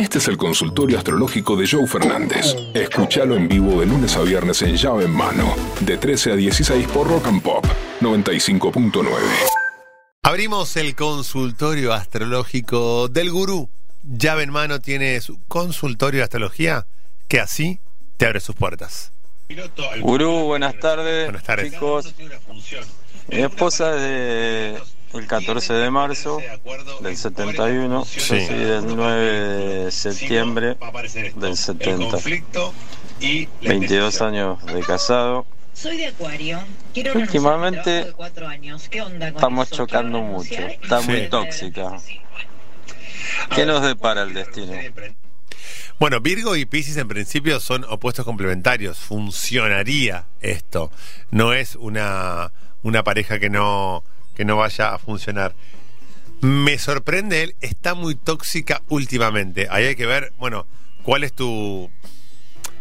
Este es el consultorio astrológico de Joe Fernández. Escúchalo en vivo de lunes a viernes en llave en mano, de 13 a 16 por Rock and Pop 95.9. Abrimos el consultorio astrológico del gurú. Llave en mano tiene su consultorio de astrología que así te abre sus puertas. Gurú, buenas tardes. Buenas tardes. Chicos, mi esposa es de el 14 de marzo del 71 Sí. y del 9 de septiembre del 70. 22 años de casado. Soy de Acuario. Quiero Últimamente al trabajo de cuatro años. ¿Qué onda con Estamos eso? chocando mucho. Está no muy se tóxica. ¿Qué nos depara el destino? Bueno, Virgo y Pisces en principio son opuestos complementarios. Funcionaría esto. No es una, una pareja que no, que no vaya a funcionar. Me sorprende él, está muy tóxica últimamente. Ahí hay que ver, bueno, cuál es tu,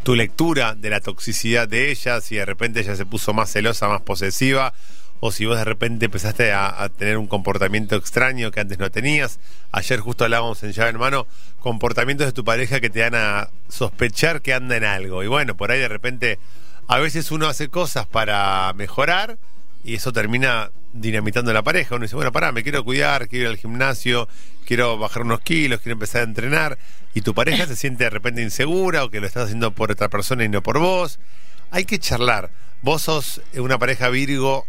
tu lectura de la toxicidad de ella, si de repente ella se puso más celosa, más posesiva, o si vos de repente empezaste a, tener un comportamiento extraño que antes no tenías. Ayer justo hablábamos en llave en mano, comportamientos de tu pareja que te dan a sospechar que anda en algo. Y bueno, por ahí de repente, a veces uno hace cosas para mejorar y eso termina dinamitando la pareja. Uno dice, bueno, pará, me quiero cuidar, quiero ir al gimnasio, quiero bajar unos kilos, quiero empezar a entrenar. Y tu pareja se siente de repente insegura o que lo estás haciendo por otra persona y no por vos. Hay que charlar. Vos sos una pareja Virgo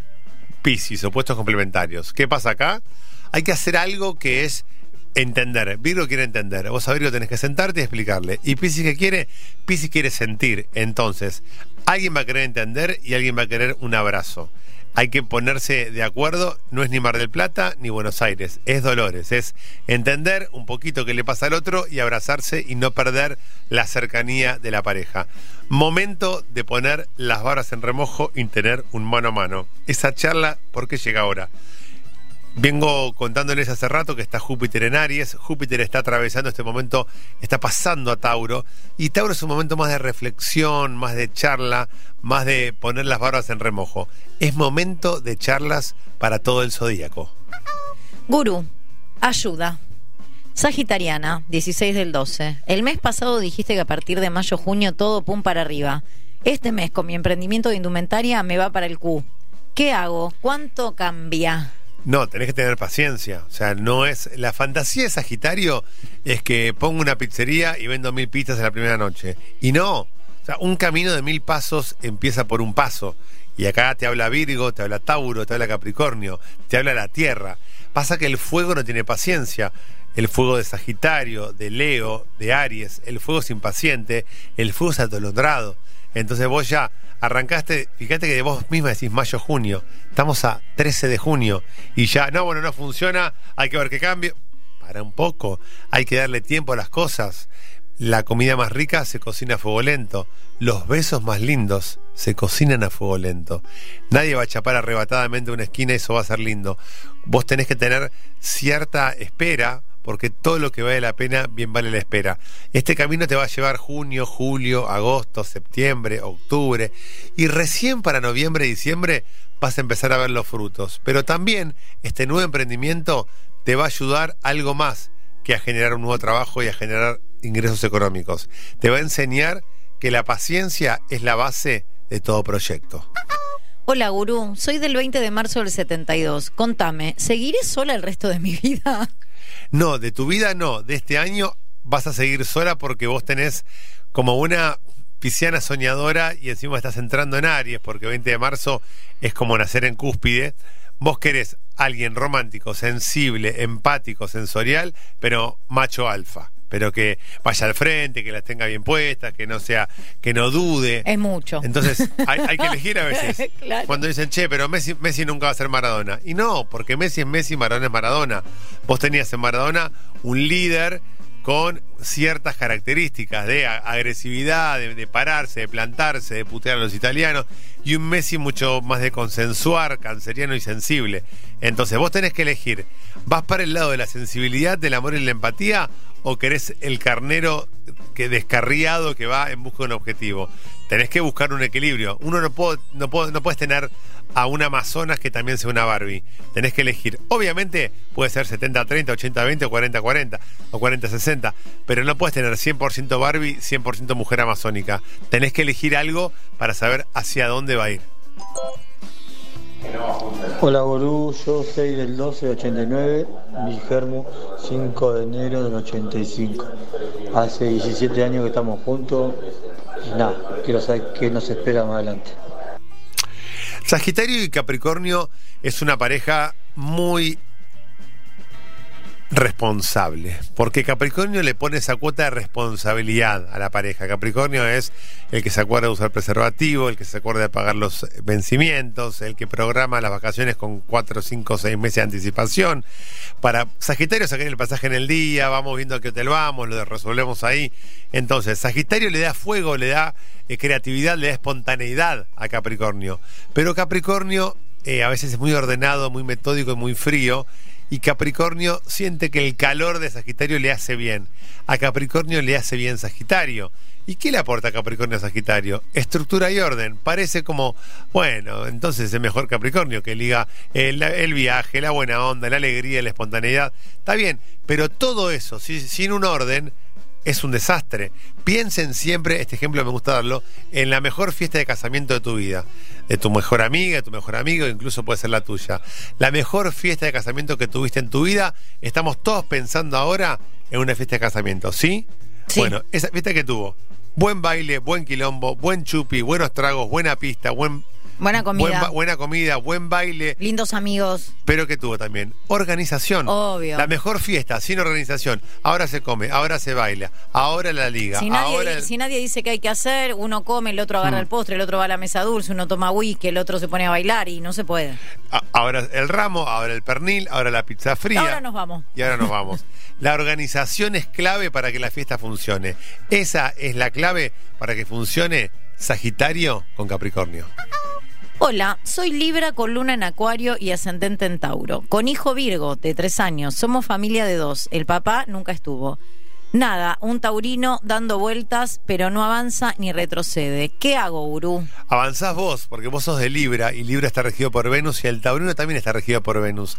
Piscis, opuestos complementarios. ¿Qué pasa acá? Hay que hacer algo que es entender. Virgo quiere entender. Vos a Virgo tenés que sentarte y explicarle. ¿Y Piscis qué quiere? Piscis quiere sentir. Entonces, alguien va a querer entender y alguien va a querer un abrazo. Hay que ponerse de acuerdo, no es ni Mar del Plata ni Buenos Aires, es Dolores, es entender un poquito qué le pasa al otro y abrazarse y no perder la cercanía de la pareja. Momento de poner las varas en remojo y tener un mano a mano. Esa charla, ¿por qué llega ahora? Vengo contándoles hace rato que está Júpiter en Aries. Júpiter está atravesando este momento, está pasando a Tauro. Y Tauro es un momento más de reflexión, más de charla, más de poner las barbas en remojo. Es momento de charlas para todo el zodíaco. Gurú, ayuda. Sagitariana, 16 del 12. El mes pasado dijiste que a partir de mayo-junio todo pum para arriba. Este mes con mi emprendimiento de indumentaria me va para el Q. ¿Qué hago? ¿Cuánto cambia? No, tenés que tener paciencia. O sea, no es. La fantasía de Sagitario es que pongo una pizzería y vendo mil pizzas en la primera noche. Y no. O sea, un camino de mil pasos empieza por un paso. Y acá te habla Virgo, te habla Tauro, te habla Capricornio, te habla la Tierra. Pasa que el fuego no tiene paciencia. El fuego de Sagitario, de Leo, de Aries, el fuego es impaciente, el fuego es atolondrado. Entonces vos ya arrancaste, fíjate que vos misma decís mayo-junio, estamos a 13 de junio y ya, no, bueno, no funciona, hay que ver qué cambio. Para un poco, hay que darle tiempo a las cosas. La comida más rica se cocina a fuego lento. Los besos más lindos se cocinan a fuego lento. Nadie va a chapar arrebatadamente una esquina y eso va a ser lindo. Vos tenés que tener cierta espera, porque todo lo que vale la pena, bien vale la espera. Este camino te va a llevar junio, julio, agosto, septiembre, octubre, y recién para noviembre, diciembre vas a empezar a ver los frutos. Pero también este nuevo emprendimiento te va a ayudar algo más que a generar un nuevo trabajo y a generar ingresos económicos. Te va a enseñar que la paciencia es la base de todo proyecto. Hola, gurú. Soy del 20 de marzo del 72. Contame, ¿seguiré sola el resto de mi vida? No, de tu vida no. De este año vas a seguir sola porque vos tenés como una pisciana soñadora y encima estás entrando en Aries porque 20 de marzo es como nacer en cúspide. Vos querés alguien romántico, sensible, empático, sensorial, pero macho alfa. Pero que vaya al frente, que las tenga bien puestas, que no sea, que no dude. Es mucho. Entonces, hay, hay que elegir a veces. Claro. Cuando dicen, che, pero Messi, Messi nunca va a ser Maradona. Y no, porque Messi es Messi, Maradona es Maradona. Vos tenías en Maradona un líder con ciertas características de agresividad, de, de pararse, de plantarse, de putear a los italianos, y un Messi mucho más de consensuar, canceriano y sensible. Entonces vos tenés que elegir, ¿vas para el lado de la sensibilidad, del amor y la empatía, o querés el carnero que descarriado que va en busca de un objetivo? Tenés que buscar un equilibrio. Uno no, puedo, no, puedo, no puedes tener a una Amazonas que también sea una Barbie. Tenés que elegir. Obviamente puede ser 70-30, 80-20 o 40-40 o 40-60, pero no puedes tener 100% Barbie, 100% mujer amazónica. Tenés que elegir algo para saber hacia dónde va a ir. Hola Gorú, yo 6 del 12 de 89, mi germo 5 de enero del 85. Hace 17 años que estamos juntos nada, quiero saber qué nos espera más adelante. Sagitario y Capricornio es una pareja muy responsable, porque Capricornio le pone esa cuota de responsabilidad a la pareja. Capricornio es el que se acuerda de usar preservativo, el que se acuerda de pagar los vencimientos, el que programa las vacaciones con 4, 5, 6 meses de anticipación. Para Sagitario sacar el pasaje en el día, vamos viendo a qué hotel vamos, lo resolvemos ahí. Entonces, Sagitario le da fuego, le da eh, creatividad, le da espontaneidad a Capricornio. Pero Capricornio eh, a veces es muy ordenado, muy metódico y muy frío y Capricornio siente que el calor de Sagitario le hace bien. A Capricornio le hace bien Sagitario. ¿Y qué le aporta Capricornio a Sagitario? Estructura y orden. Parece como, bueno, entonces es mejor Capricornio que liga el, el viaje, la buena onda, la alegría, la espontaneidad. Está bien, pero todo eso, sin un orden, es un desastre. Piensen siempre, este ejemplo me gusta darlo, en la mejor fiesta de casamiento de tu vida. De tu mejor amiga, de tu mejor amigo, incluso puede ser la tuya. La mejor fiesta de casamiento que tuviste en tu vida, estamos todos pensando ahora en una fiesta de casamiento, ¿sí? Sí. Bueno, esa fiesta que tuvo. Buen baile, buen quilombo, buen chupi, buenos tragos, buena pista, buen Buena comida. Buen buena comida, buen baile, Lindos amigos. pero que tuvo también organización. Obvio. La mejor fiesta, sin organización. Ahora se come, ahora se baila, ahora la liga, Si nadie, ahora el- si nadie dice qué hay que hacer, uno come, el otro agarra Mm. el postre, el otro va a la mesa dulce, uno toma whisky, el otro se pone a bailar y no se puede. a- ahora el ramo, ahora el pernil, ahora la pizza fría. Ahora nos vamos. Y ahora nos vamos. La organización es clave para que la fiesta funcione. Esa es la clave para que funcione Sagitario con Capricornio. Hola, soy Libra con luna en Acuario y ascendente en Tauro. Con hijo Virgo, de tres años. Somos familia de dos. El papá nunca estuvo. Nada, un taurino dando vueltas, pero no avanza ni retrocede. ¿Qué hago, gurú? Avanzás vos, porque vos sos de Libra y Libra está regido por Venus y el Taurino también está regido por Venus.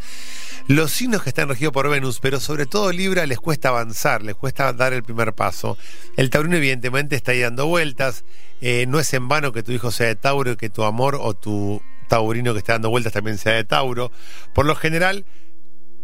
Los signos que están regidos por Venus, pero sobre todo Libra les cuesta avanzar, les cuesta dar el primer paso. El Taurino evidentemente está ahí dando vueltas, eh, no es en vano que tu hijo sea de Tauro que tu amor o tu taurino que está dando vueltas también sea de Tauro. Por lo general,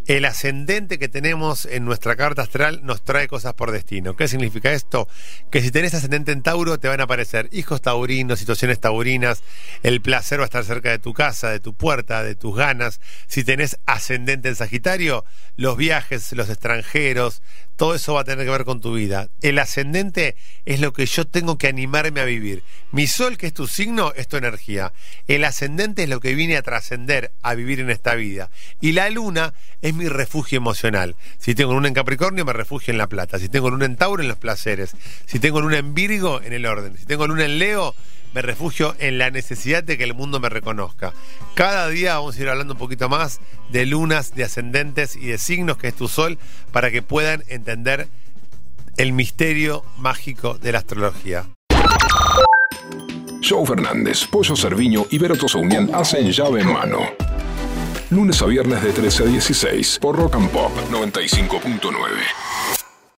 el ascendente que tenemos en nuestra carta astral nos trae cosas por destino. ¿Qué significa esto? Que si tenés ascendente en Tauro te van a aparecer hijos taurinos, situaciones taurinas, el placer va a estar cerca de tu casa, de tu puerta, de tus ganas. Si tenés ascendente en Sagitario, los viajes, los extranjeros, todo eso va a tener que ver con tu vida. El ascendente es lo que yo tengo que animarme a vivir. Mi sol, que es tu signo, es tu energía. El ascendente es lo que vine a trascender, a vivir en esta vida. Y la luna es mi refugio emocional. Si tengo luna en Capricornio, me refugio en la plata. Si tengo luna en Tauro, en los placeres. Si tengo luna en Virgo, en el orden. Si tengo luna en Leo, me refugio en la necesidad de que el mundo me reconozca. Cada día vamos a ir hablando un poquito más de lunas, de ascendentes y de signos que es tu sol para que puedan entender el misterio mágico de la astrología. Joe Fernández, Pollo Cerviño y Vero Tosaunian hacen llave en mano. Lunes a viernes de 13 a 16 por Rock and Pop 95.9.